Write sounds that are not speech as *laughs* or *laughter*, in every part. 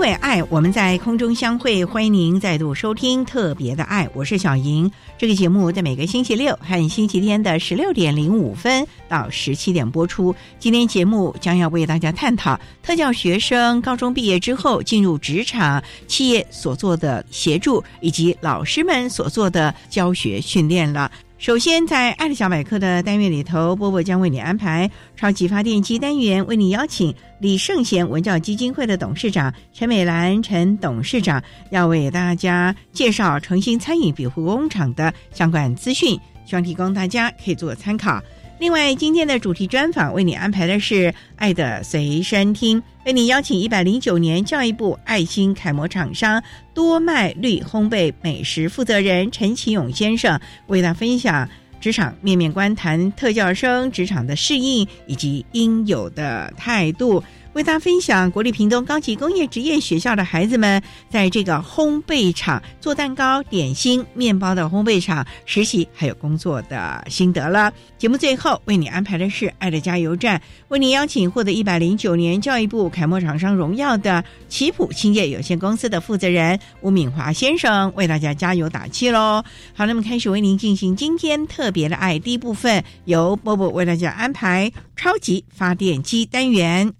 为爱，我们在空中相会，欢迎您再度收听特别的爱，我是小莹。这个节目在每个星期六和星期天的十六点零五分到十七点播出。今天节目将要为大家探讨特教学生高中毕业之后进入职场企业所做的协助，以及老师们所做的教学训练了。首先，在爱的小百科的单元里头，波波将为你安排超级发电机单元，为你邀请李圣贤文教基金会的董事长陈美兰陈董事长，要为大家介绍诚心餐饮比护工厂的相关资讯，希望提供大家可以做参考。另外，今天的主题专访为你安排的是《爱的随身听》，为你邀请一百零九年教育部爱心楷模厂商多麦绿烘焙美食负责人陈启勇先生，为大家分享职场面面观，谈特教生职场的适应以及应有的态度。为大家分享国立屏东高级工业职业学校的孩子们在这个烘焙厂做蛋糕、点心、面包的烘焙厂实习还有工作的心得了。节目最后为你安排的是爱的加油站，为你邀请获得一百零九年教育部楷模厂商荣耀的奇普兴业有限公司的负责人吴敏华先生为大家加油打气喽。好，那么开始为您进行今天特别的爱第一部分，由波波为大家安排超级发电机单元。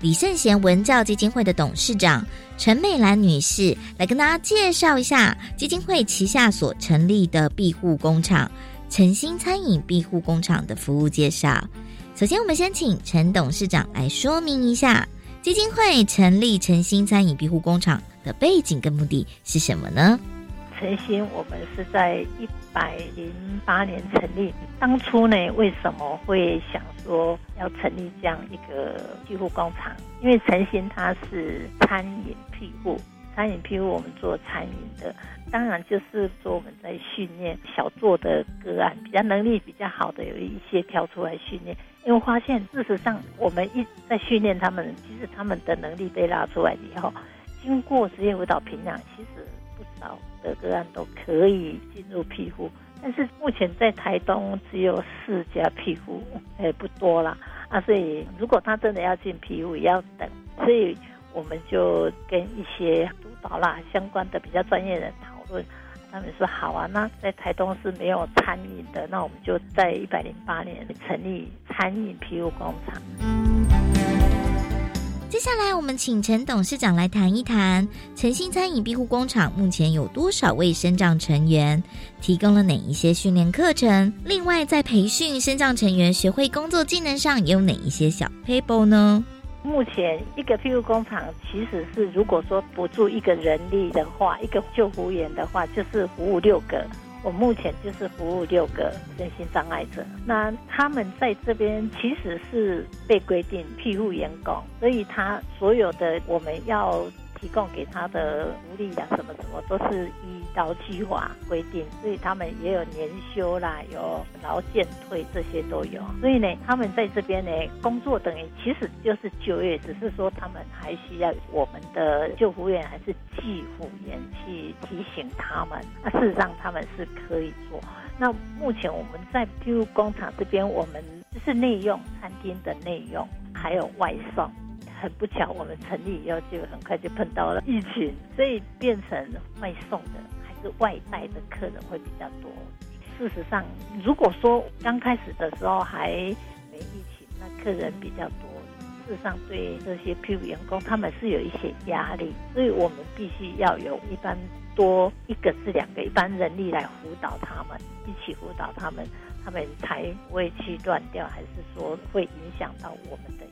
李圣贤文教基金会的董事长陈美兰女士来跟大家介绍一下基金会旗下所成立的庇护工厂——诚心餐饮庇护工厂的服务介绍。首先，我们先请陈董事长来说明一下基金会成立诚心餐饮庇护工厂的背景跟目的是什么呢？诚心，我们是在一百零八年成立。当初呢，为什么会想说要成立这样一个庇护工厂？因为诚心它是餐饮庇护，餐饮庇护我们做餐饮的，当然就是说我们在训练小做的个案，比较能力比较好的有一些挑出来训练。因为发现事实上我们一在训练他们，其实他们的能力被拉出来以后，经过职业辅导评量，其实。不少的个案都可以进入庇护，但是目前在台东只有四家庇护，也不多了啊。所以如果他真的要进庇护，也要等。所以我们就跟一些督导啦、相关的比较专业人讨论，他们说好啊。那在台东是没有餐饮的，那我们就在一百零八年成立餐饮庇护工厂。接下来，我们请陈董事长来谈一谈诚心餐饮庇护工厂目前有多少位生长成员，提供了哪一些训练课程？另外，在培训生长成员学会工作技能上，有哪一些小 table 呢？目前一个庇护工厂其实是，如果说不住一个人力的话，一个救护员的话，就是服务六个。我目前就是服务六个身心障碍者，那他们在这边其实是被规定庇护员工，所以他所有的我们要提供给他的福利啊，什么什么都是依劳基法规定，所以他们也有年休啦，有劳健退这些都有。所以呢，他们在这边呢工作等于其实就是就业，只是说他们还需要我们的救护员还是技护员去提醒他们。那事实上他们是可以做。那目前我们在譬如工厂这边，我们就是内用餐厅的内用，还有外送。很不巧，我们成立以后就很快就碰到了疫情，所以变成外送的还是外带的客人会比较多。事实上，如果说刚开始的时候还没疫情，那客人比较多。事实上，对这些 P 员工，他们是有一些压力，所以我们必须要有一般多一个是两个一般人力来辅导他们，一起辅导他们，他们才不会去乱掉，还是说会影响到我们的。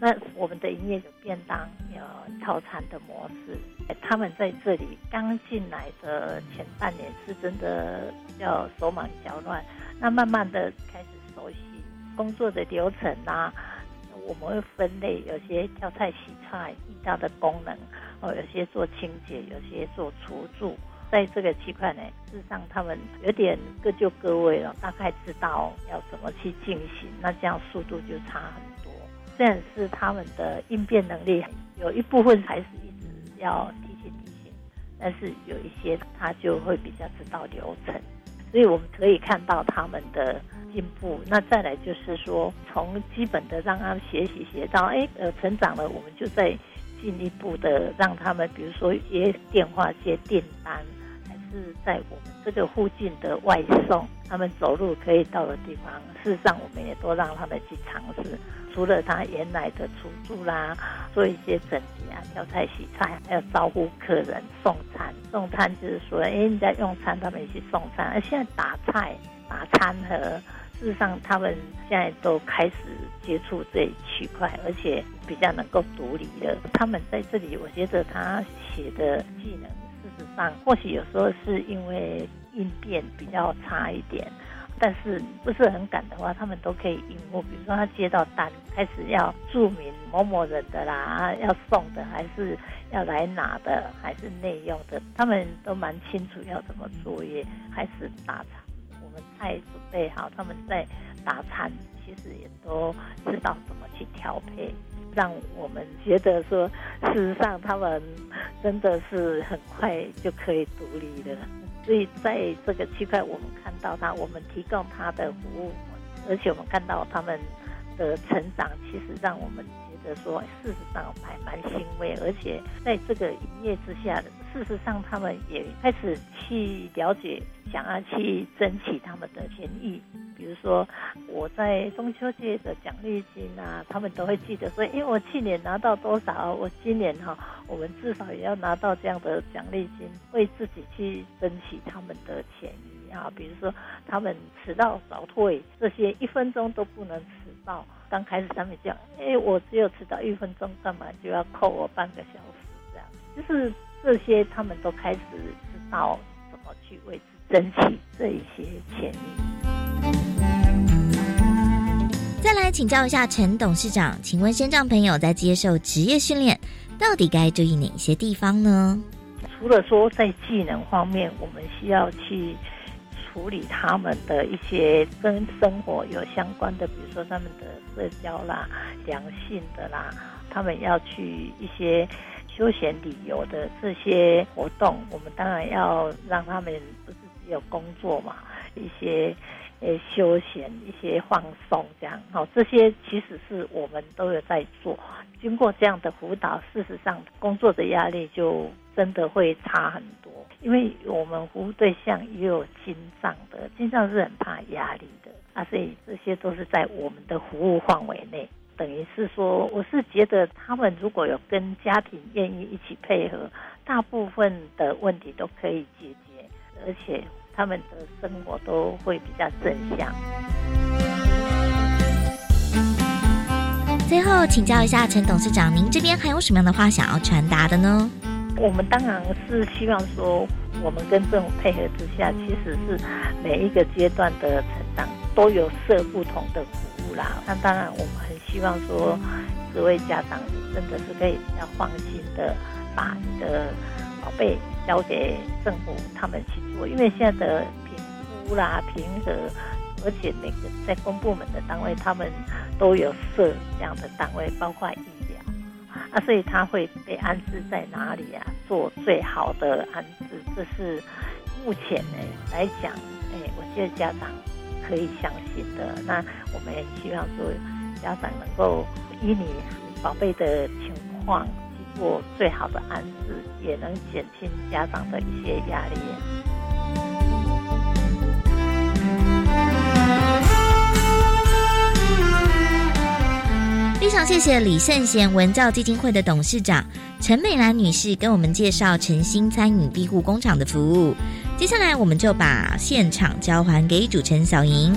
那我们的营业有便当，有套餐的模式。他们在这里刚进来的前半年是真的要手忙脚乱，那慢慢的开始熟悉工作的流程啊。我们会分类，有些挑菜洗菜遇到的功能，哦，有些做清洁，有些做厨助。在这个区块呢，事实上他们有点各就各位了，大概知道要怎么去进行，那这样速度就差很。虽然是他们的应变能力有一部分还是一直要提醒提醒，但是有一些他就会比较知道流程，所以我们可以看到他们的进步。那再来就是说，从基本的让他们学习学到哎呃成长了，我们就在进一步的让他们，比如说接电话接订单，是在我们这个附近的外送，他们走路可以到的地方，事实上我们也都让他们去尝试。除了他原来的出租啦，做一些整洁啊、挑菜、洗菜，还有招呼客人、送餐。送餐就是说，哎，你在用餐，他们一起送餐。而现在打菜、打餐盒，事实上他们现在都开始接触这一区块，而且比较能够独立了。他们在这里，我觉得他写的技能，事实上或许有时候是因为应变比较差一点。但是不是很赶的话，他们都可以应付。比如说他接到单，开始要注明某某人的啦，要送的还是要来拿的，还是内用的，他们都蛮清楚要怎么作业。开始打餐，我们菜准备好，他们在打餐，其实也都知道怎么去调配，让我们觉得说，事实上他们真的是很快就可以独立的。所以在这个区块，我们看到他，我们提供他的服务，而且我们看到他们的成长，其实让我们觉得说，事实上还蛮欣慰。而且在这个营业之下的，事实上他们也开始去了解，想要去争取他们的权益。比如说，我在中秋节的奖励金啊，他们都会记得说，因为我去年拿到多少，我今年哈，我们至少也要拿到这样的奖励金，为自己去争取他们的权益啊。比如说，他们迟到早退这些，一分钟都不能迟到。刚开始他们讲，哎，我只有迟到一分钟，干嘛就要扣我半个小时？这样，就是这些他们都开始知道怎么去为之争取这一些权益。再来请教一下陈董事长，请问先障朋友在接受职业训练，到底该注意哪些地方呢？除了说在技能方面，我们需要去处理他们的一些跟生活有相关的，比如说他们的社交啦、良性的啦，他们要去一些休闲旅游的这些活动，我们当然要让他们不是只有工作嘛，一些。诶，休闲一些放松这样，好，这些其实是我们都有在做。经过这样的辅导，事实上工作的压力就真的会差很多。因为我们服务对象也有心脏的，心脏是很怕压力的啊，所以这些都是在我们的服务范围内。等于是说，我是觉得他们如果有跟家庭愿意一起配合，大部分的问题都可以解决，而且。他们的生活都会比较正向。最后请教一下陈董事长，您这边还有什么样的话想要传达的呢？我们当然是希望说，我们跟政府配合之下，其实是每一个阶段的成长都有设不同的啦。那当然，我们很希望说，各位家长真的是可以比较放心的把你的宝贝交给政府他们去做，因为现在的评估啦、评核，而且每个在公部门的单位，他们都有设这样的单位，包括医疗啊，所以他会被安置在哪里啊？做最好的安置，这是目前呢来讲，哎，我觉得家长可以相信的。那我们也希望说，家长能够依你宝贝的情况去做最好的安置，也能减轻家长的一些压力。非常谢谢李圣贤文教基金会的董事长陈美兰女士跟我们介绍诚心餐饮庇护工厂的服务。接下来，我们就把现场交还给主持人小莹。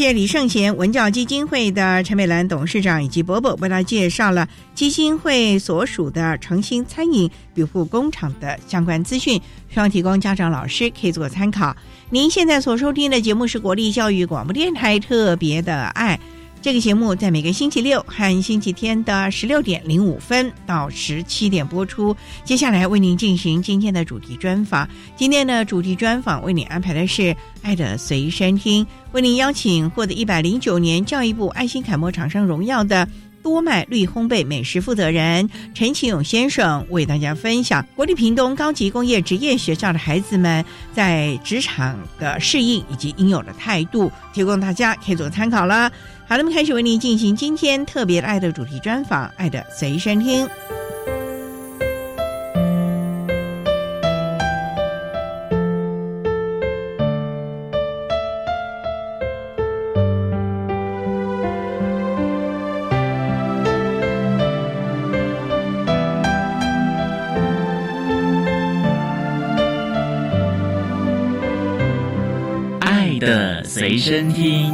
谢李圣贤文教基金会的陈美兰董事长以及伯伯为他介绍了基金会所属的诚心餐饮庇护工厂的相关资讯，希望提供家长老师可以做参考。您现在所收听的节目是国立教育广播电台特别的爱。这个节目在每个星期六和星期天的十六点零五分到十七点播出。接下来为您进行今天的主题专访。今天的主题专访为您安排的是《爱的随身听》，为您邀请获得一百零九年教育部爱心楷模厂商荣耀的。多麦绿烘焙美食负责人陈启勇先生为大家分享国立屏东高级工业职业学校的孩子们在职场的适应以及应有的态度，提供大家可以做参考了。好，那么开始为您进行今天特别爱的主题专访，《爱的随身听》。爱的随身听。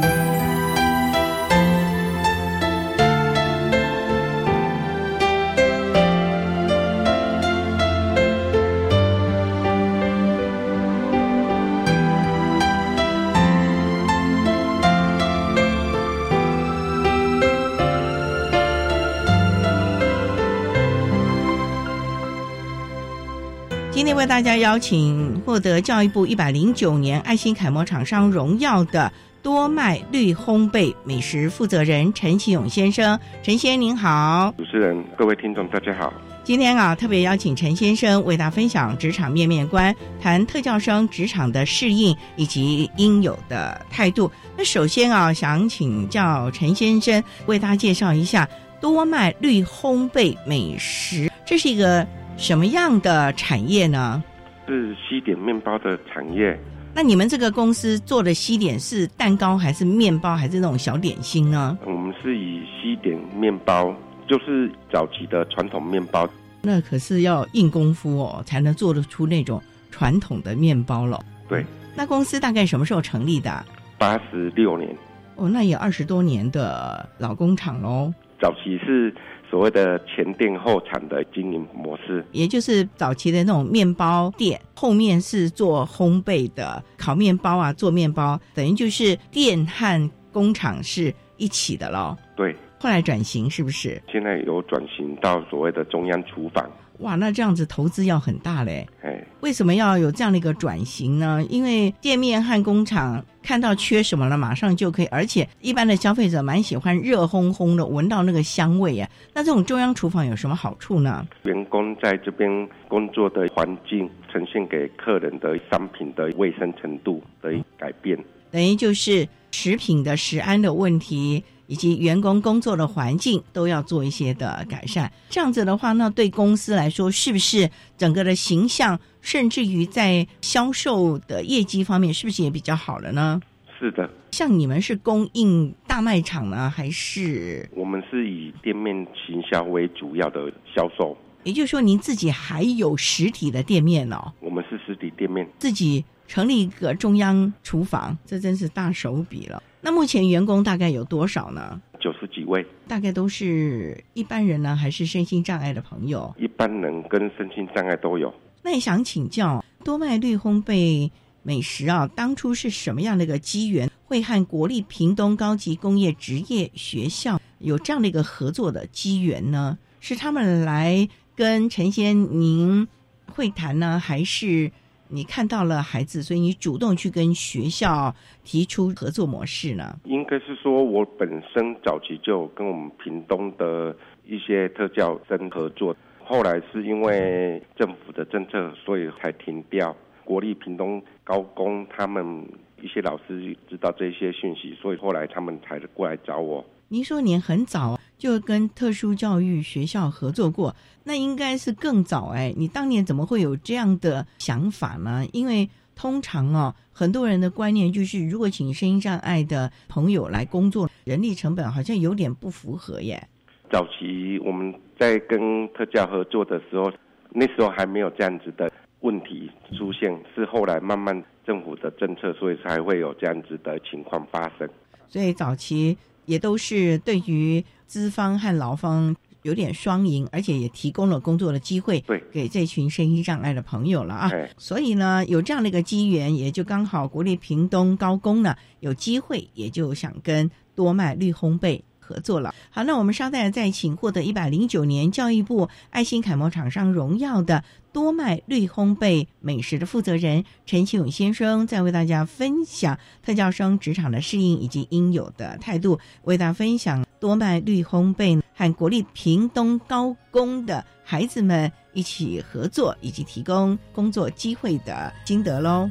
大家邀请获得教育部一百零九年爱心楷模厂商荣耀的多麦绿烘焙美食负责人陈启勇先生，陈先生您好。主持人、各位听众，大家好。今天啊，特别邀请陈先生为大家分享职场面面观，谈特教生职场的适应以及应有的态度。那首先啊，想请教陈先生为大家介绍一下多麦绿烘焙美食，这是一个什么样的产业呢？是西点面包的产业，那你们这个公司做的西点是蛋糕还是面包还是那种小点心呢？我们是以西点面包，就是早期的传统面包。那可是要硬功夫哦，才能做得出那种传统的面包了。对，那公司大概什么时候成立的？八十六年，哦，那也二十多年的老工厂喽。早期是所谓的前店后厂的经营模式，也就是早期的那种面包店，后面是做烘焙的，烤面包啊，做面包，等于就是店和工厂是一起的咯。对。后来转型是不是？现在有转型到所谓的中央厨房。哇，那这样子投资要很大嘞。哎，为什么要有这样的一个转型呢？因为店面和工厂看到缺什么了，马上就可以，而且一般的消费者蛮喜欢热烘烘的，闻到那个香味啊。那这种中央厨房有什么好处呢？员工在这边工作的环境，呈现给客人的商品的卫生程度的改变，等于就是食品的食安的问题。以及员工工作的环境都要做一些的改善，这样子的话，那对公司来说，是不是整个的形象，甚至于在销售的业绩方面，是不是也比较好了呢？是的，像你们是供应大卖场呢，还是我们是以店面行销为主要的销售？也就是说，您自己还有实体的店面哦？我们是实体店面，自己成立一个中央厨房，这真是大手笔了。那目前员工大概有多少呢？九十几位，大概都是一般人呢，还是身心障碍的朋友？一般人跟身心障碍都有。那也想请教，多麦绿烘焙美食啊，当初是什么样的一个机缘，会和国立屏东高级工业职业学校有这样的一个合作的机缘呢？是他们来跟陈先您会谈呢，还是你看到了孩子，所以你主动去跟学校提出合作模式呢？应该是说，我本身早期就跟我们屏东的一些特教生合作，后来是因为政府的政策，所以才停掉。国立屏东高工他们一些老师知道这些讯息，所以后来他们才过来找我。您说您很早就跟特殊教育学校合作过，那应该是更早哎。你当年怎么会有这样的想法呢？因为通常哦，很多人的观念就是，如果请声音障碍的朋友来工作，人力成本好像有点不符合耶。早期我们在跟特教合作的时候，那时候还没有这样子的问题出现，是后来慢慢政府的政策，所以才会有这样子的情况发生。所以早期。也都是对于资方和劳方有点双赢，而且也提供了工作的机会，对，给这群身心障碍的朋友了啊。所以呢，有这样的一个机缘，也就刚好国立屏东高工呢有机会，也就想跟多麦绿烘焙合作了。好，那我们稍待再请获得一百零九年教育部爱心楷模厂商荣耀的。多麦绿烘焙美食的负责人陈启勇先生，在为大家分享特教生职场的适应以及应有的态度，为大家分享多麦绿烘焙和国立屏东高工的孩子们一起合作以及提供工作机会的心得喽。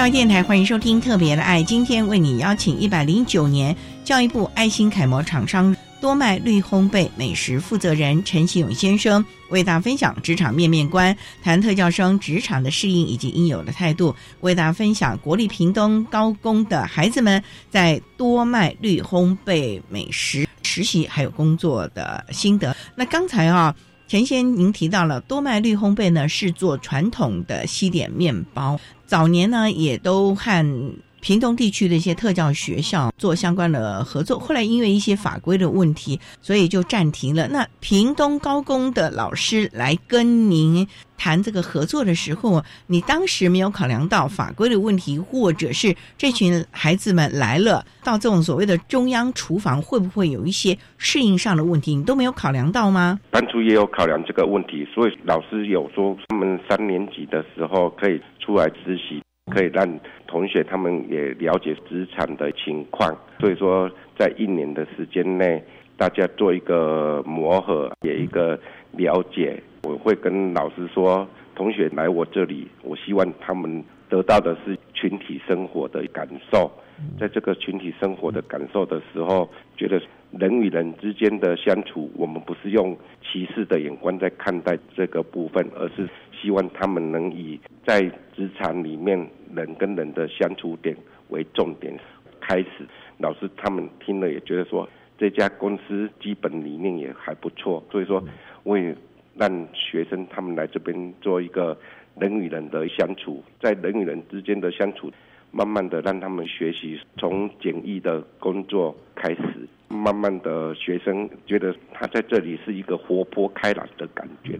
教育电台欢迎收听《特别的爱》，今天为你邀请一百零九年。教育部爱心楷模厂商多麦绿烘焙美食负责人陈启勇先生为大家分享职场面面观，谈特教生职场的适应以及应有的态度，为大家分享国立屏东高工的孩子们在多麦绿烘焙美食实习还有工作的心得。那刚才啊。陈先，您提到了多麦绿烘焙呢，是做传统的西点面包。早年呢，也都和屏东地区的一些特教学校做相关的合作。后来因为一些法规的问题，所以就暂停了。那屏东高工的老师来跟您。谈这个合作的时候，你当时没有考量到法规的问题，或者是这群孩子们来了到这种所谓的中央厨房，会不会有一些适应上的问题？你都没有考量到吗？当初也有考量这个问题，所以老师有说，他们三年级的时候可以出来实习，可以让同学他们也了解职场的情况。所以说，在一年的时间内，大家做一个磨合，也一个了解。我会跟老师说，同学来我这里，我希望他们得到的是群体生活的感受。在这个群体生活的感受的时候，觉得人与人之间的相处，我们不是用歧视的眼光在看待这个部分，而是希望他们能以在职场里面人跟人的相处点为重点开始。老师他们听了也觉得说，这家公司基本理念也还不错，所以说我也。让学生他们来这边做一个人与人的相处，在人与人之间的相处，慢慢的让他们学习从简易的工作开始，慢慢的学生觉得他在这里是一个活泼开朗的感觉，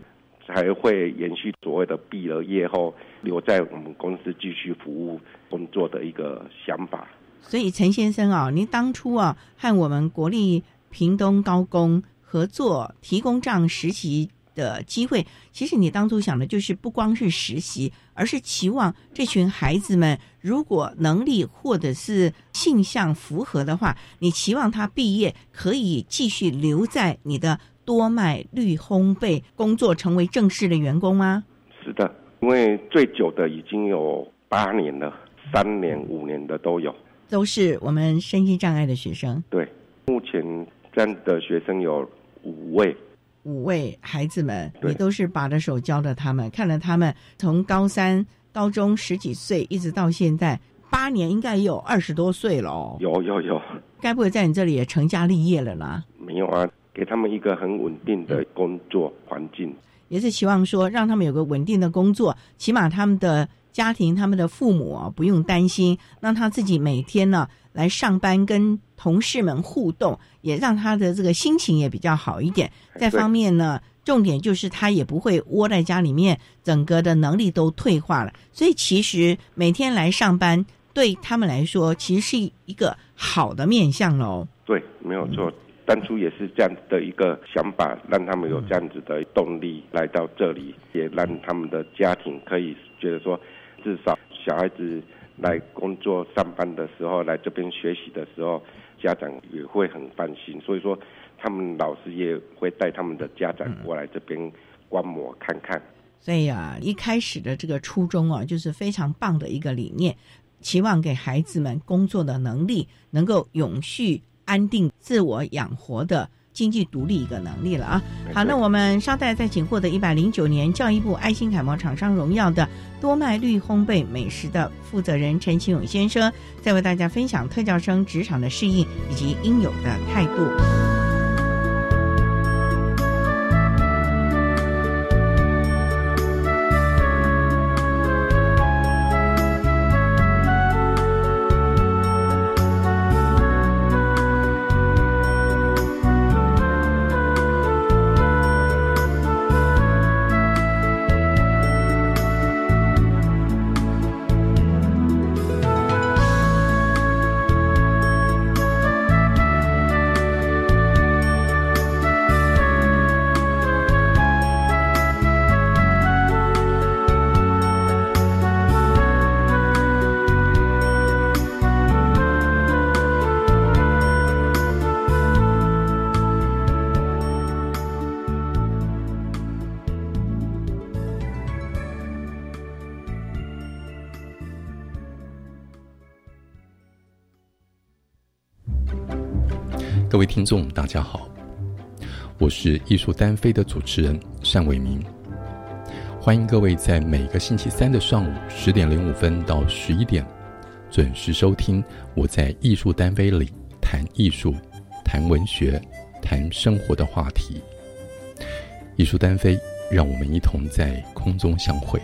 还会延续所谓的毕了业后留在我们公司继续服务工作的一个想法。所以陈先生啊，您当初啊和我们国立屏东高工合作，提供这样实习。的机会，其实你当初想的就是不光是实习，而是期望这群孩子们如果能力或者是性向符合的话，你期望他毕业可以继续留在你的多麦绿烘焙工作，成为正式的员工吗？是的，因为最久的已经有八年了，三年、五年的都有，都是我们身心障碍的学生。对，目前这样的学生有五位。五位孩子们，你都是把着手教的他们，看了他们从高三、高中十几岁，一直到现在八年，应该也有二十多岁了哦。有有有，该不会在你这里也成家立业了呢？没有啊，给他们一个很稳定的工作环境，也是希望说让他们有个稳定的工作，起码他们的家庭、他们的父母啊不用担心，让他自己每天呢。来上班跟同事们互动，也让他的这个心情也比较好一点。再方面呢，重点就是他也不会窝在家里面，整个的能力都退化了。所以其实每天来上班对他们来说，其实是一个好的面相喽。对，没有错。当初也是这样的一个想法，让他们有这样子的动力来到这里，也让他们的家庭可以觉得说，至少小孩子。来工作上班的时候，来这边学习的时候，家长也会很放心。所以说，他们老师也会带他们的家长过来这边观摩看看。所以啊，一开始的这个初衷啊，就是非常棒的一个理念，期望给孩子们工作的能力能够永续、安定、自我养活的。经济独立一个能力了啊！好，那我们稍待再请获得一百零九年教育部爱心楷模厂商荣耀的多麦绿烘焙美食的负责人陈启勇先生，再为大家分享特教生职场的适应以及应有的态度。各位听众，大家好，我是艺术单飞的主持人单伟明，欢迎各位在每个星期三的上午十点零五分到十一点准时收听我在艺术单飞里谈艺术、谈文学、谈生活的话题。艺术单飞，让我们一同在空中相会。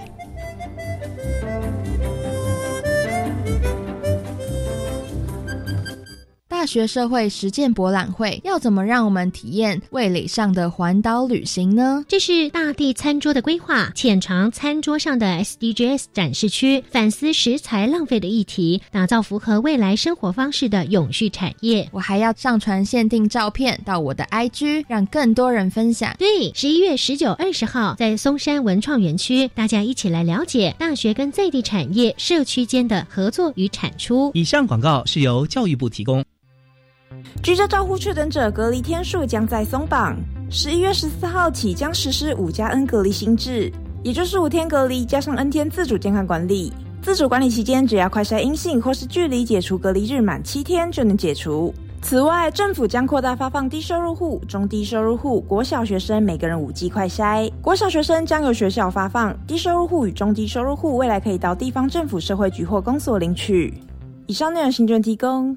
学社会实践博览会要怎么让我们体验味蕾上的环岛旅行呢？这是大地餐桌的规划，浅尝餐桌上的 SDGs 展示区，反思食材浪费的议题，打造符合未来生活方式的永续产业。我还要上传限定照片到我的 IG，让更多人分享。对，十一月十九、二十号在松山文创园区，大家一起来了解大学跟在地产业、社区间的合作与产出。以上广告是由教育部提供。居家照护确诊者隔离天数将再松绑，十一月十四号起将实施五加 N 隔离新制，也就是五天隔离加上 N 天自主健康管理。自主管理期间，只要快筛阴性或是距离解除隔离日满七天就能解除。此外，政府将扩大发放低收入户、中低收入户、国小学生每个人五剂快筛。国小学生将由学校发放，低收入户与中低收入户未来可以到地方政府社会局或公所领取。以上内容，行政提供。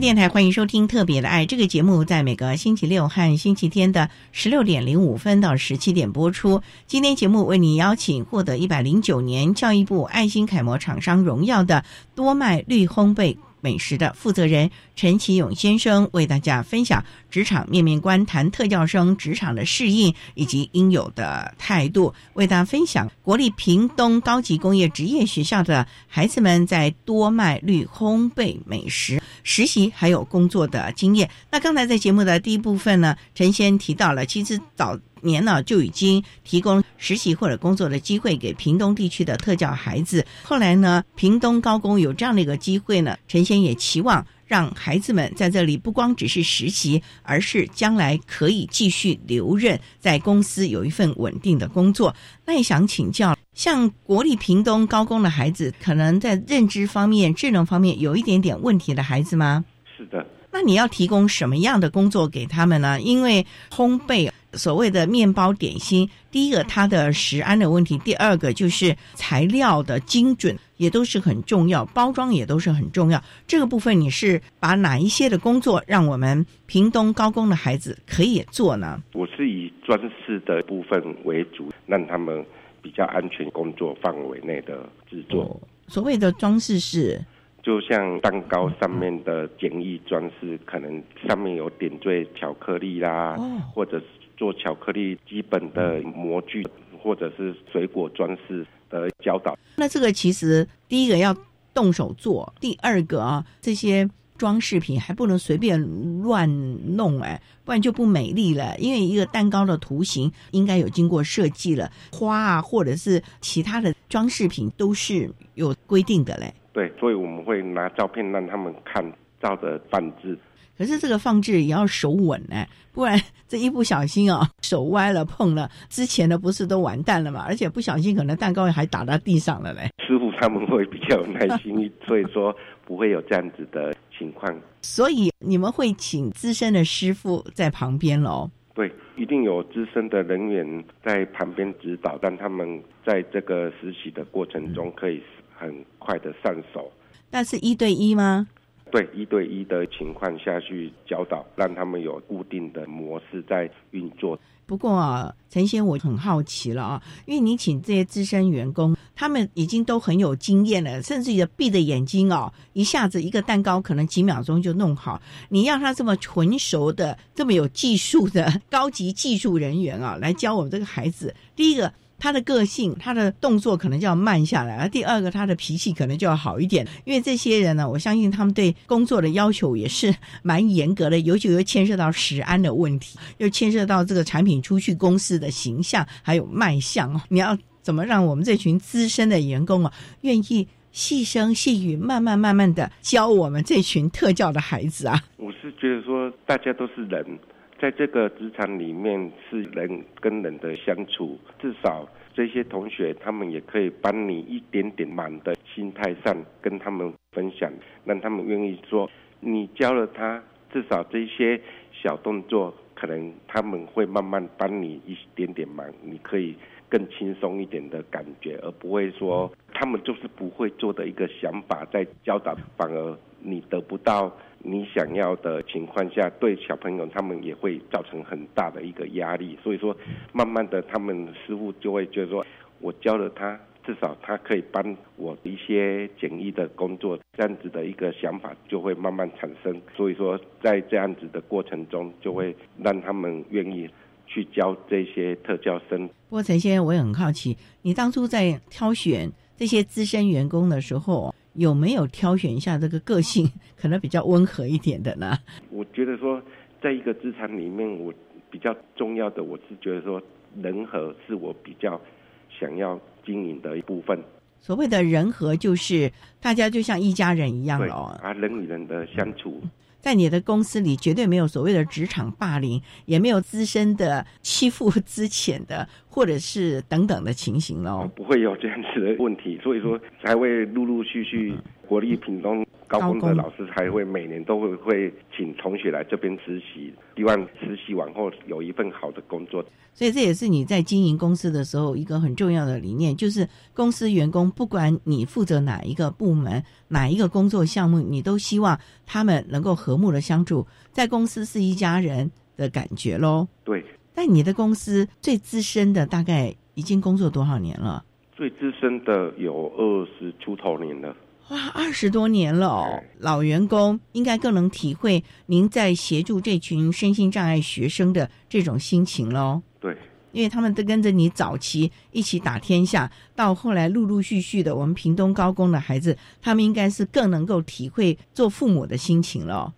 电台欢迎收听《特别的爱》这个节目，在每个星期六和星期天的十六点零五分到十七点播出。今天节目为您邀请获得一百零九年教育部爱心楷模厂商荣耀的多麦绿烘焙。美食的负责人陈启勇先生为大家分享职场面面观，谈特教生职场的适应以及应有的态度。为大家分享国立屏东高级工业职业学校的孩子们在多麦绿烘焙美食实习还有工作的经验。那刚才在节目的第一部分呢，陈先提到了，其实早。年呢就已经提供实习或者工作的机会给屏东地区的特教孩子。后来呢，屏东高工有这样的一个机会呢，陈先也期望让孩子们在这里不光只是实习，而是将来可以继续留任，在公司有一份稳定的工作。那也想请教，像国立屏东高工的孩子，可能在认知方面、智能方面有一点点问题的孩子吗？是的。那你要提供什么样的工作给他们呢？因为烘焙。所谓的面包点心，第一个它的食安的问题，第二个就是材料的精准也都是很重要，包装也都是很重要。这个部分你是把哪一些的工作让我们屏东高工的孩子可以做呢？我是以装饰的部分为主，让他们比较安全工作范围内的制作。所谓的装饰是，就像蛋糕上面的简易装饰，可能上面有点缀巧克力啦，或者是。做巧克力基本的模具，或者是水果装饰的教导。那这个其实第一个要动手做，第二个啊，这些装饰品还不能随便乱弄哎，不然就不美丽了。因为一个蛋糕的图形应该有经过设计了，花啊或者是其他的装饰品都是有规定的嘞。对，所以我们会拿照片让他们看，照着放置。可是这个放置也要手稳哎，不然这一不小心啊，*laughs* 手歪了碰了，之前的不是都完蛋了嘛？而且不小心可能蛋糕还打到地上了嘞。*laughs* 师傅他们会比较有耐心，所以说不会有这样子的情况。所以你们会请资深的师傅在旁边喽？对，一定有资深的人员在旁边指导，让他们在这个实习的过程中可以很快的上手。那是一对一吗？对一对一的情况下去教导，让他们有固定的模式在运作。不过啊，陈先我很好奇了啊，因为你请这些资深员工他们已经都很有经验了，甚至于闭着眼睛哦，一下子一个蛋糕可能几秒钟就弄好。你要他这么纯熟的、这么有技术的高级技术人员啊，来教我们这个孩子，第一个。他的个性，他的动作可能就要慢下来；而第二个，他的脾气可能就要好一点。因为这些人呢，我相信他们对工作的要求也是蛮严格的，尤其又牵涉到食安的问题，又牵涉到这个产品出去公司的形象还有卖相哦。你要怎么让我们这群资深的员工啊，愿意细声细语、慢慢慢慢的教我们这群特教的孩子啊？我是觉得说，大家都是人。在这个职场里面，是人跟人的相处，至少这些同学他们也可以帮你一点点忙的心态上跟他们分享，让他们愿意说，你教了他，至少这些小动作，可能他们会慢慢帮你一点点忙，你可以更轻松一点的感觉，而不会说他们就是不会做的一个想法在教导，反而你得不到。你想要的情况下，对小朋友他们也会造成很大的一个压力。所以说，慢慢的，他们师傅就会觉得说，我教了他，至少他可以帮我一些简易的工作，这样子的一个想法就会慢慢产生。所以说，在这样子的过程中，就会让他们愿意去教这些特教生。不过，陈先生，我也很好奇，你当初在挑选这些资深员工的时候。有没有挑选一下这个个性 *laughs* 可能比较温和一点的呢？我觉得说，在一个职场里面，我比较重要的，我是觉得说，人和是我比较想要经营的一部分。所谓的人和，就是大家就像一家人一样了。啊，人与人的相处。在你的公司里，绝对没有所谓的职场霸凌，也没有资深的欺负资浅的，或者是等等的情形喽。不会有这样子的问题，所以说才会陆陆续续国立屏东。高工的老师还会每年都会会请同学来这边实习，希望实习完后有一份好的工作。所以这也是你在经营公司的时候一个很重要的理念，就是公司员工不管你负责哪一个部门、哪一个工作项目，你都希望他们能够和睦的相处，在公司是一家人的感觉喽。对。但你的公司最资深的大概已经工作多少年了？最资深的有二十出头年了。哇，二十多年了哦，老员工应该更能体会您在协助这群身心障碍学生的这种心情喽。对，因为他们都跟着你早期一起打天下，到后来陆陆续续的，我们屏东高工的孩子，他们应该是更能够体会做父母的心情了。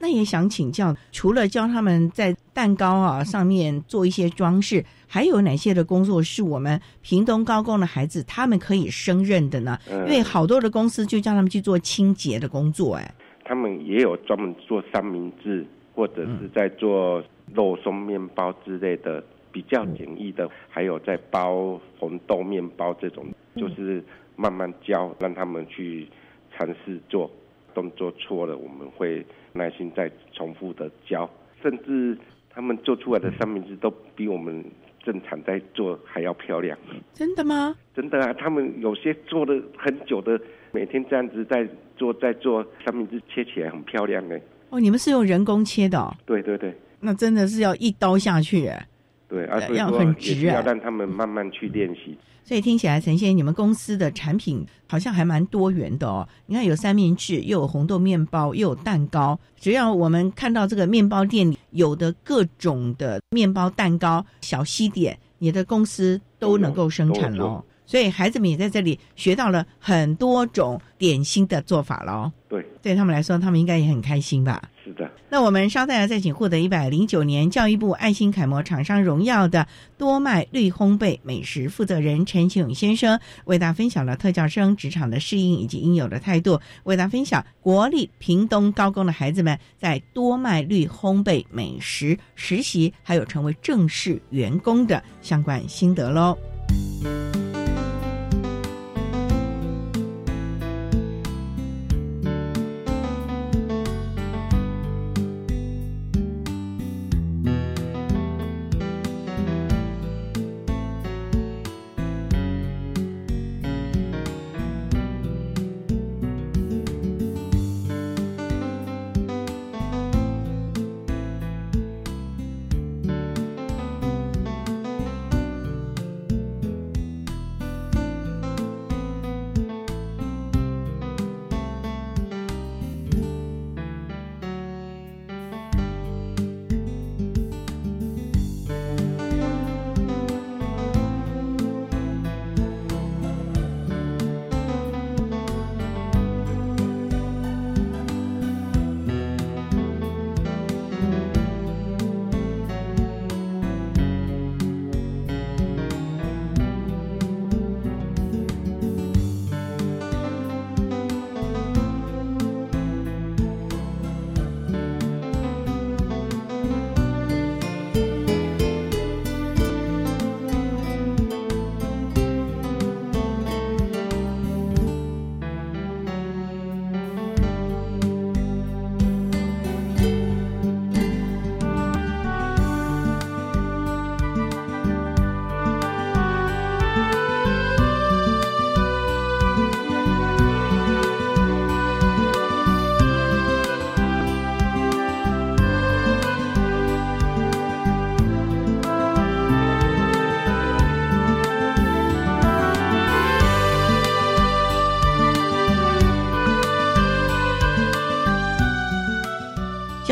那也想请教，除了教他们在蛋糕啊上面做一些装饰，还有哪些的工作是我们屏东高工的孩子他们可以胜任的呢？因为好多的公司就叫他们去做清洁的工作，哎，他们也有专门做三明治或者是在做肉松面包之类的比较简易的，还有在包红豆面包这种，就是慢慢教，让他们去尝试做。动作错了，我们会耐心再重复的教，甚至他们做出来的三明治都比我们正常在做还要漂亮。真的吗？真的啊，他们有些做了很久的，每天这样子在做，在做三明治，切起来很漂亮哎。哦，你们是用人工切的？对对对。那真的是要一刀下去哎，对，而且要很直，要让他们慢慢去练习。所以听起来，陈先生，你们公司的产品好像还蛮多元的哦。你看，有三明治，又有红豆面包，又有蛋糕。只要我们看到这个面包店里有的各种的面包、蛋糕、小西点，你的公司都能够生产喽。所以孩子们也在这里学到了很多种点心的做法喽。对，对他们来说，他们应该也很开心吧？是的。那我们稍待再请获得一百零九年教育部爱心楷模厂商荣耀的多麦绿烘焙美食负责人陈启勇先生，为大家分享了特教生职场的适应以及应有的态度，为大家分享国立屏东高工的孩子们在多麦绿烘焙美食实习，还有成为正式员工的相关心得喽。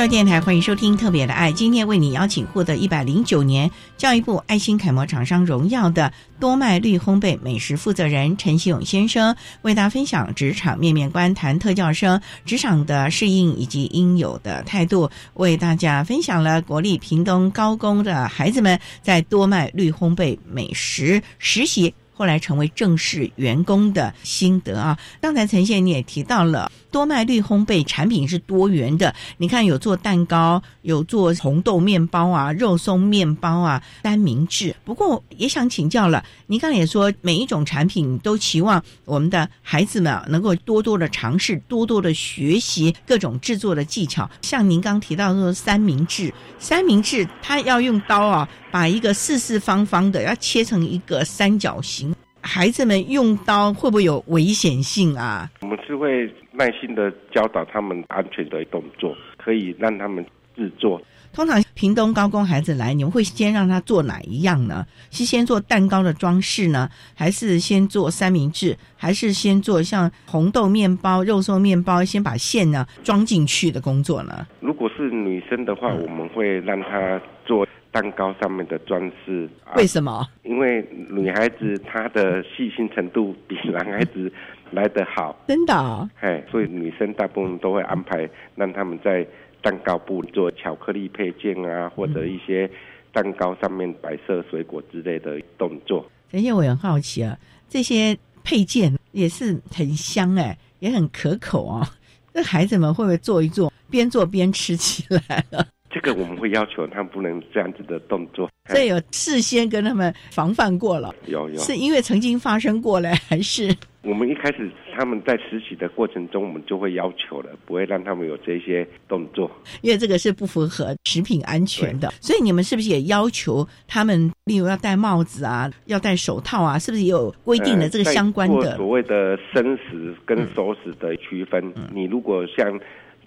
电台欢迎收听《特别的爱》，今天为你邀请获得一百零九年教育部爱心楷模厂商荣耀的多麦绿烘焙美食负责人陈希勇先生，为大家分享职场面面观，谈特教生职场的适应以及应有的态度，为大家分享了国立屏东高工的孩子们在多麦绿烘焙美食实习。后来成为正式员工的心得啊！刚才陈宪你也提到了多麦绿烘焙产品是多元的，你看有做蛋糕，有做红豆面包啊、肉松面包啊、三明治。不过也想请教了，您刚才也说每一种产品都期望我们的孩子们能够多多的尝试，多多的学习各种制作的技巧。像您刚提到说三明治，三明治它要用刀啊，把一个四四方方的要切成一个三角形。孩子们用刀会不会有危险性啊？我们是会耐心的教导他们安全的动作，可以让他们制作。通常屏东高工孩子来，你们会先让他做哪一样呢？是先做蛋糕的装饰呢，还是先做三明治，还是先做像红豆面包、肉松面包，先把馅呢装进去的工作呢？如果是女生的话，我们会让她做。蛋糕上面的装饰，为什么？因为女孩子她的细心程度比男孩子来得好，真的。嘿，所以女生大部分都会安排让他们在蛋糕部做巧克力配件啊，或者一些蛋糕上面摆设水果之类的动作。而且我很好奇啊，这些配件也是很香哎，也很可口啊。那孩子们会不会做一做，边做边吃起来了？这个我们会要求他们不能这样子的动作，*laughs* 这有事先跟他们防范过了。有有，是因为曾经发生过嘞，还是？我们一开始他们在实习的过程中，我们就会要求了，不会让他们有这些动作，因为这个是不符合食品安全的。所以你们是不是也要求他们，例如要戴帽子啊，要戴手套啊？是不是也有规定的这个相关的所谓的生食跟熟食的区分？你如果像。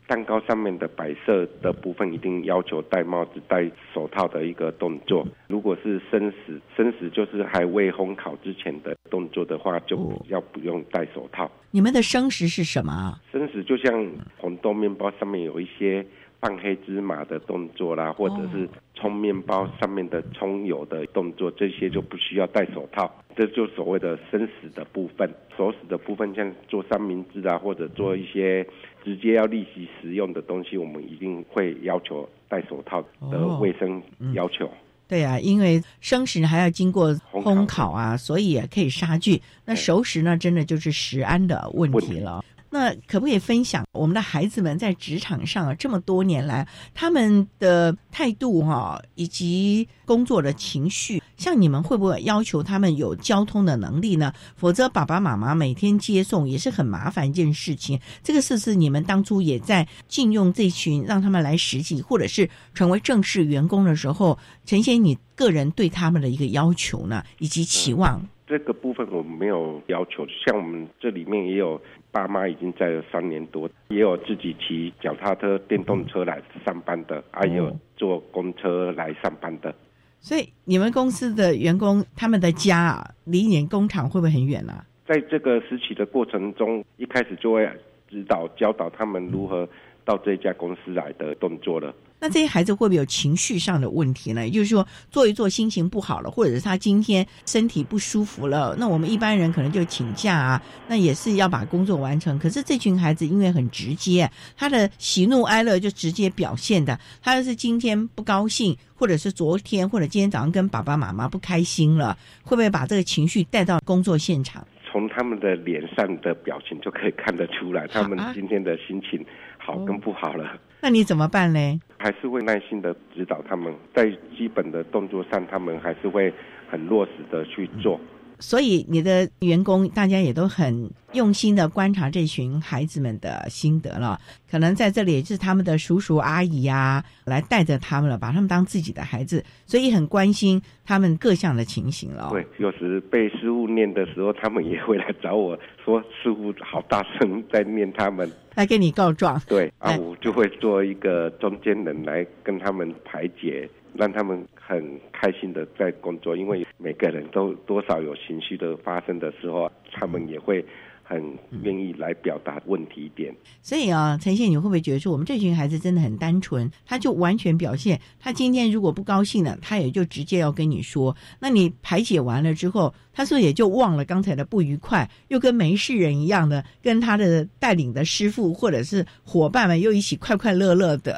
蛋糕上面的摆设的部分一定要求戴帽子、戴手套的一个动作。如果是生食，生食就是还未烘烤之前的动作的话，就要不用戴手套。你们的生食是什么？生食就像红豆面包上面有一些。放黑芝麻的动作啦，或者是葱面包上面的葱油的动作，这些就不需要戴手套。这就所谓的生食的部分，熟食的部分，像做三明治啊，或者做一些直接要立即食用的东西，我们一定会要求戴手套的卫生要求。对啊，因为生食还要经过烘烤啊，所以也可以杀菌。那熟食呢，真的就是食安的问题了。那可不可以分享我们的孩子们在职场上这么多年来他们的态度哈，以及工作的情绪？像你们会不会要求他们有交通的能力呢？否则爸爸妈妈每天接送也是很麻烦一件事情。这个事是你们当初也在禁用这群让他们来实习，或者是成为正式员工的时候，呈现你个人对他们的一个要求呢，以及期望。这个部分我们没有要求，像我们这里面也有爸妈已经在了三年多，也有自己骑脚踏车、电动车来上班的，还有坐公车来上班的。所以你们公司的员工他们的家啊，离你工厂会不会很远啊？在这个实习的过程中，一开始就会指导教导他们如何到这家公司来的动作了。那这些孩子会不会有情绪上的问题呢？也就是说，做一做心情不好了，或者是他今天身体不舒服了，那我们一般人可能就请假啊，那也是要把工作完成。可是这群孩子因为很直接，他的喜怒哀乐就直接表现的。他要是今天不高兴，或者是昨天或者今天早上跟爸爸妈妈不开心了，会不会把这个情绪带到工作现场？从他们的脸上的表情就可以看得出来，他们今天的心情好跟不好了。那你怎么办呢？还是会耐心的指导他们，在基本的动作上，他们还是会很落实的去做。所以你的员工大家也都很用心的观察这群孩子们的心得了，可能在这里是他们的叔叔阿姨呀，来带着他们了，把他们当自己的孩子，所以很关心他们各项的情形了。对，有时被师傅念的时候，他们也会来找我说：“师傅好大声在念他们。”来跟你告状。对，啊，我就会做一个中间人来跟他们排解。让他们很开心的在工作，因为每个人都多少有情绪的发生的时候，他们也会很愿意来表达问题点。所以啊，陈宪，你会不会觉得说，我们这群孩子真的很单纯？他就完全表现，他今天如果不高兴了，他也就直接要跟你说。那你排解完了之后，他是不是也就忘了刚才的不愉快，又跟没事人一样的，跟他的带领的师傅或者是伙伴们又一起快快乐乐的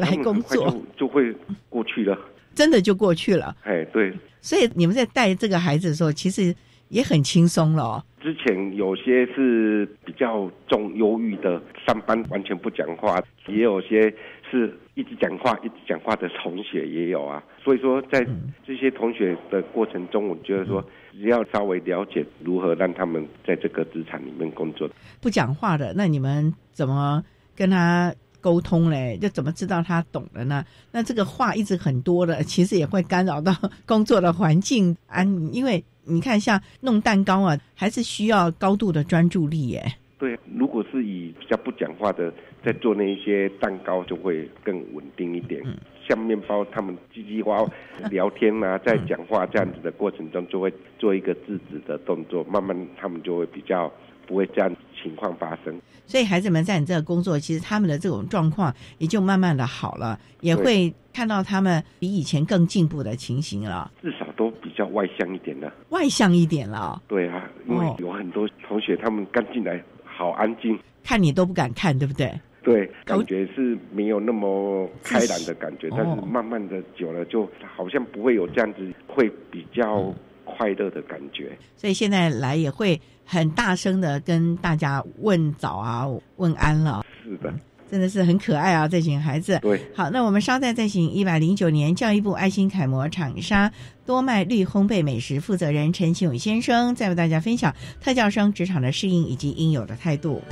来工作，就会过去了。真的就过去了。哎，对。所以你们在带这个孩子的时候，其实也很轻松了。之前有些是比较重忧郁的，上班完全不讲话；也有些是一直讲话、一直讲话的同学也有啊。所以说，在这些同学的过程中，我觉得说，只要稍微了解如何让他们在这个职场里面工作。不讲话的，那你们怎么跟他？沟通嘞，就怎么知道他懂了呢？那这个话一直很多的，*laughs* 其实也会干扰到工作的环境啊。因为你看，像弄蛋糕啊，还是需要高度的专注力耶。对，如果是以比较不讲话的在做那一些蛋糕，就会更稳定一点。像面包，他们叽叽呱聊天啊，在讲话这样子的过程中，就会做一个制止的动作，慢慢他们就会比较。不会这样情况发生，所以孩子们在你这个工作，其实他们的这种状况也就慢慢的好了，也会看到他们比以前更进步的情形了。至少都比较外向一点了，外向一点了。对啊，因为有很多同学他们刚进来好安静，看你都不敢看，对不对？对，感觉是没有那么开朗的感觉，但是慢慢的久了，就好像不会有这样子，会比较快乐的感觉。所以现在来也会。很大声的跟大家问早啊，问安了。是的，真的是很可爱啊，这群孩子。对，好，那我们稍待再请一百零九年教育部爱心楷模厂商多麦绿烘焙美食负责人陈启勇先生，再为大家分享特教生职场的适应以及应有的态度。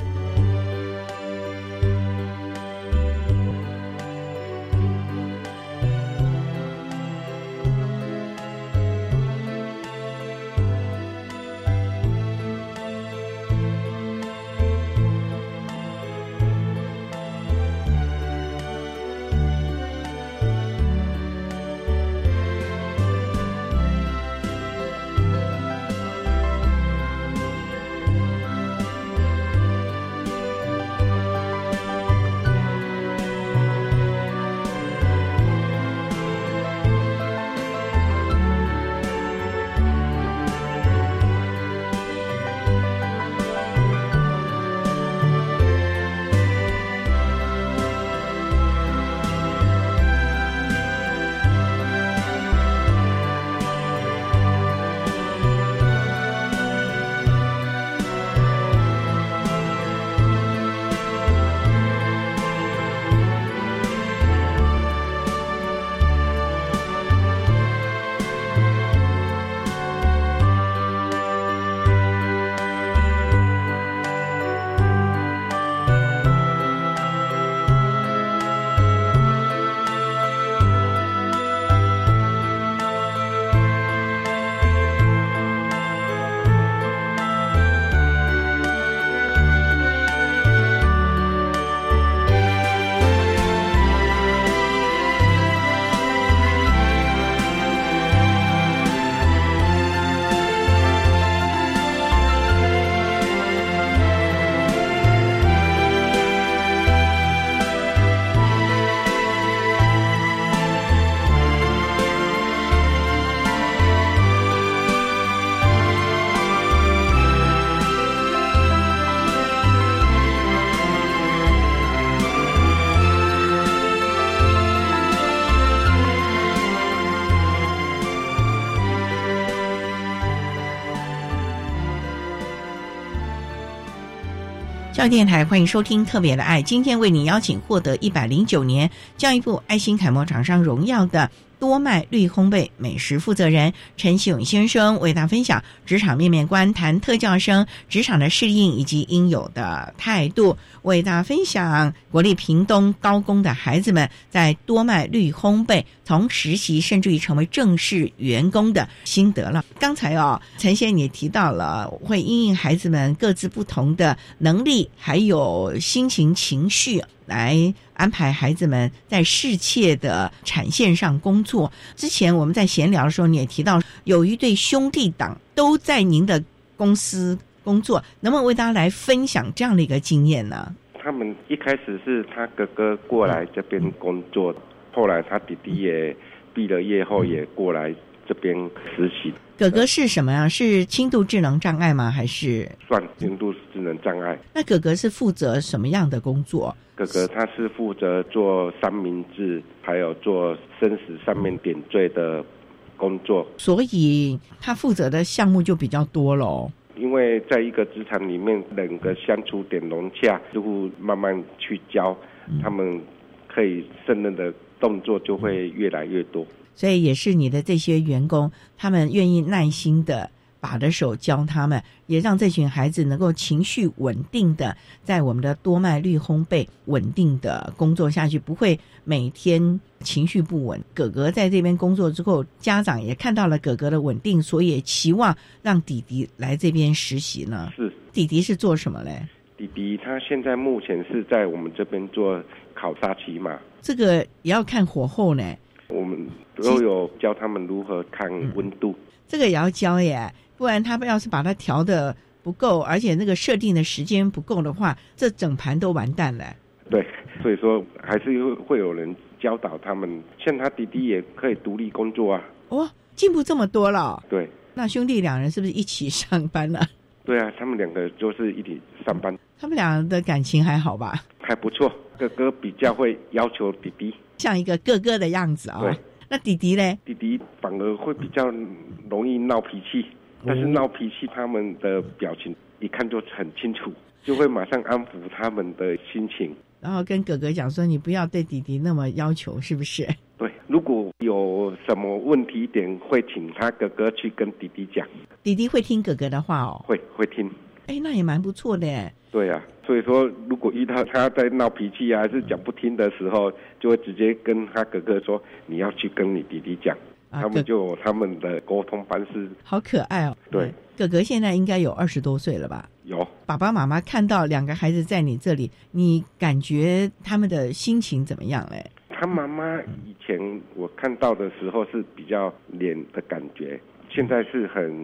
电台欢迎收听《特别的爱》，今天为您邀请获得一百零九年教育部爱心楷模厂商荣耀的。多麦绿烘焙美食负责人陈启勇先生为大家分享职场面面观，谈特教生职场的适应以及应有的态度，为大家分享国立屏东高工的孩子们在多麦绿烘焙从实习甚至于成为正式员工的心得了。刚才哦，陈先生也提到了会因应孩子们各自不同的能力，还有心情情绪。来安排孩子们在世切的产线上工作。之前我们在闲聊的时候，你也提到有一对兄弟党都在您的公司工作，能不能为大家来分享这样的一个经验呢？他们一开始是他哥哥过来这边工作，后来他弟弟也毕了业后也过来这边实习。哥哥是什么呀？是轻度智能障碍吗？还是算轻度智能障碍？那哥哥是负责什么样的工作？哥哥他是负责做三明治，还有做生死上面点缀的工作，所以他负责的项目就比较多喽。因为在一个职场里面，两个相处点融洽，就会慢慢去教，他们可以胜任的动作就会越来越多。所以也是你的这些员工，他们愿意耐心的把着手教他们，也让这群孩子能够情绪稳定的在我们的多麦绿烘焙稳定的工作下去，不会每天情绪不稳。哥哥在这边工作之后，家长也看到了哥哥的稳定，所以也期望让弟弟来这边实习呢。是，弟弟是做什么嘞？弟弟他现在目前是在我们这边做考察骑马，这个也要看火候呢。我们都有教他们如何看温度，这个也要教耶，不然他们要是把它调的不够，而且那个设定的时间不够的话，这整盘都完蛋了。对，所以说还是会会有人教导他们，像他弟弟也可以独立工作啊。哦，进步这么多了。对，那兄弟两人是不是一起上班了？对啊，他们两个就是一起上班。他们俩的感情还好吧？还不错，哥哥比较会要求弟弟，像一个哥哥的样子啊。对，那弟弟呢？弟弟反而会比较容易闹脾气，但是闹脾气他们的表情一看就很清楚，就会马上安抚他们的心情。然后跟哥哥讲说：“你不要对弟弟那么要求，是不是？” *laughs* 对，如果有什么问题点，会请他哥哥去跟弟弟讲。弟弟会听哥哥的话哦。会会听。哎，那也蛮不错的。对呀，所以说，如果遇到他在闹脾气啊，还是讲不听的时候，就会直接跟他哥哥说：“你要去跟你弟弟讲。”他们就有他们的沟通方式。好可爱哦。对，哥哥现在应该有二十多岁了吧？有。爸爸妈妈看到两个孩子在你这里，你感觉他们的心情怎么样嘞？他妈妈以前我看到的时候是比较脸的感觉，现在是很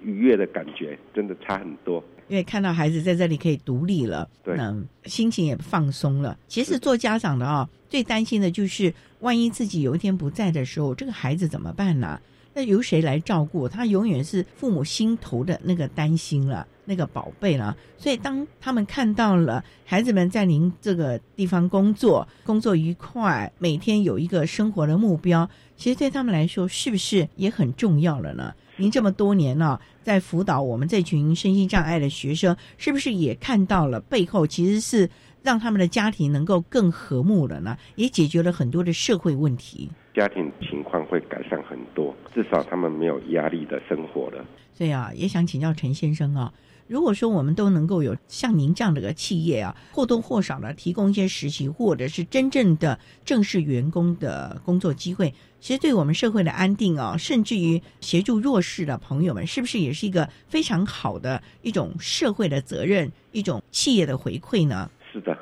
愉悦的感觉，真的差很多。因为看到孩子在这里可以独立了，对，心情也放松了。其实做家长的啊，最担心的就是万一自己有一天不在的时候，这个孩子怎么办呢？那由谁来照顾？他永远是父母心头的那个担心了，那个宝贝了。所以当他们看到了孩子们在您这个地方工作，工作愉快，每天有一个生活的目标，其实对他们来说，是不是也很重要了呢？您这么多年呢，在辅导我们这群身心障碍的学生，是不是也看到了背后其实是让他们的家庭能够更和睦了呢？也解决了很多的社会问题，家庭情况会改善很多，至少他们没有压力的生活了。所以啊，也想请教陈先生啊。如果说我们都能够有像您这样的个企业啊，或多或少的提供一些实习，或者是真正的正式员工的工作机会，其实对我们社会的安定啊，甚至于协助弱势的朋友们，是不是也是一个非常好的一种社会的责任，一种企业的回馈呢？是的。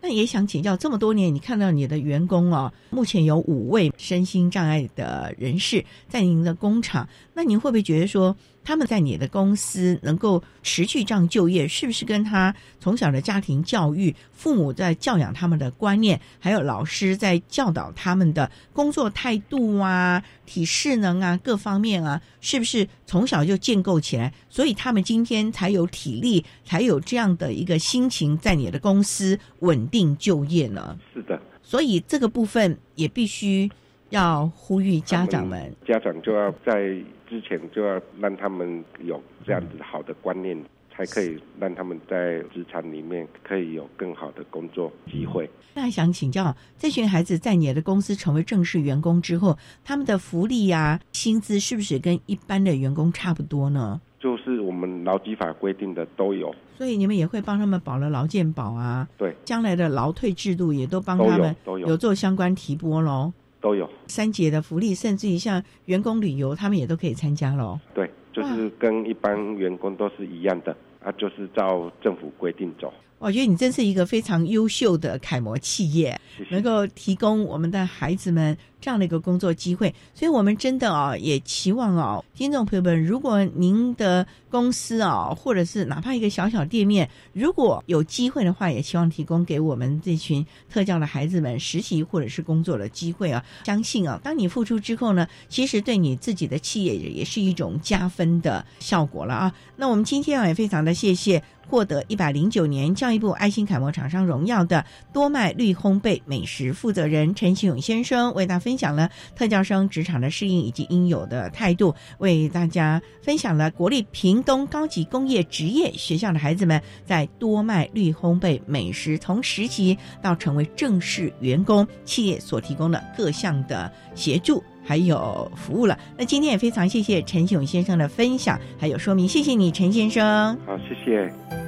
那也想请教，这么多年你看到你的员工啊，目前有五位身心障碍的人士在您的工厂，那您会不会觉得说？他们在你的公司能够持续这样就业，是不是跟他从小的家庭教育、父母在教养他们的观念，还有老师在教导他们的工作态度啊、体适能啊各方面啊，是不是从小就建构起来？所以他们今天才有体力，才有这样的一个心情，在你的公司稳定就业呢？是的，所以这个部分也必须要呼吁家长们，家长就要在。之前就要让他们有这样子好的观念，才可以让他们在职场里面可以有更好的工作机会。那想请教，这群孩子在你的公司成为正式员工之后，他们的福利呀、薪资是不是跟一般的员工差不多呢？就是我们劳基法规定的都有。所以你们也会帮他们保了劳健保啊？对，将来的劳退制度也都帮他们都有有做相关提拨喽。都有三节的福利，甚至于像员工旅游，他们也都可以参加喽。对，就是跟一般员工都是一样的啊，就是照政府规定走。我觉得你真是一个非常优秀的楷模企业，能够提供我们的孩子们这样的一个工作机会。所以，我们真的哦，也期望哦，听众朋友们，如果您的公司啊，或者是哪怕一个小小店面，如果有机会的话，也希望提供给我们这群特教的孩子们实习或者是工作的机会啊。相信啊，当你付出之后呢，其实对你自己的企业也是一种加分的效果了啊。那我们今天啊，也非常的谢谢。获得一百零九年教育部爱心楷模厂商荣耀的多麦绿烘焙美食负责人陈启勇先生，为大家分享了特教生职场的适应以及应有的态度，为大家分享了国立屏东高级工业职业学校的孩子们在多麦绿烘焙美食从实习到成为正式员工，企业所提供的各项的协助。还有服务了。那今天也非常谢谢陈勇先生的分享，还有说明。谢谢你，陈先生。好，谢谢。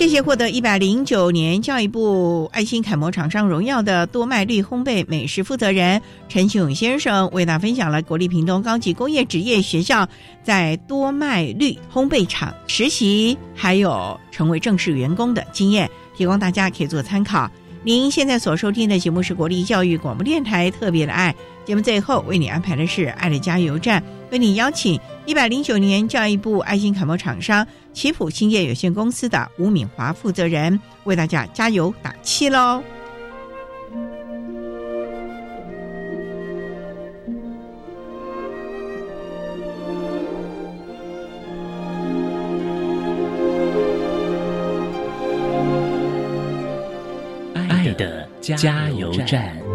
谢谢获得一百零九年教育部爱心楷模厂商荣耀的多麦绿烘焙美食负责人陈启勇先生，为大家分享了国立屏东高级工业职业学校在多麦绿烘焙厂实习，还有成为正式员工的经验，提供大家可以做参考。您现在所收听的节目是国立教育广播电台特别的爱节目，最后为你安排的是爱的加油站，为你邀请一百零九年教育部爱心楷模厂商。奇普兴业有限公司的吴敏华负责人为大家加油打气喽！爱的加油站。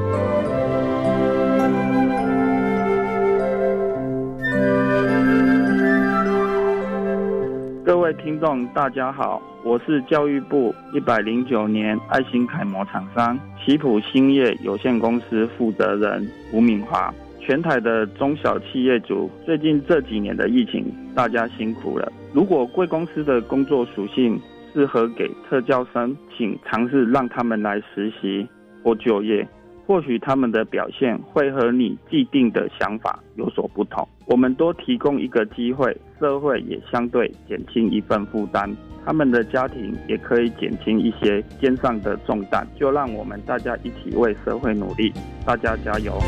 听众，大家好，我是教育部一百零九年爱心楷模厂商奇普兴业有限公司负责人吴敏华。全台的中小企业主，最近这几年的疫情，大家辛苦了。如果贵公司的工作属性适合给特教生，请尝试让他们来实习或就业。或许他们的表现会和你既定的想法有所不同。我们多提供一个机会，社会也相对减轻一份负担，他们的家庭也可以减轻一些肩上的重担。就让我们大家一起为社会努力，大家加油！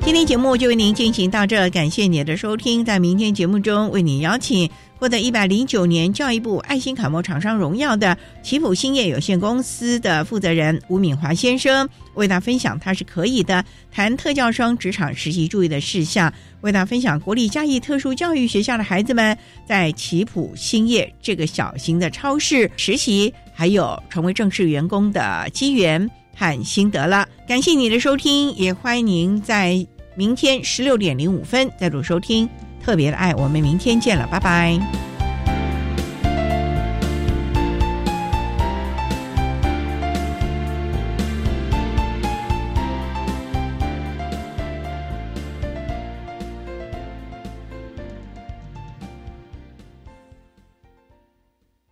今天节目就为您进行到这，感谢您的收听。在明天节目中，为您邀请。获得一百零九年教育部爱心楷模厂商荣耀的奇普兴业有限公司的负责人吴敏华先生，为大家分享他是可以的谈特教生职场实习注意的事项，为大家分享国立嘉义特殊教育学校的孩子们在奇普兴业这个小型的超市实习，还有成为正式员工的机缘和心得了。感谢你的收听，也欢迎您在明天十六点零五分再度收听。特别的爱，我们明天见了，拜拜。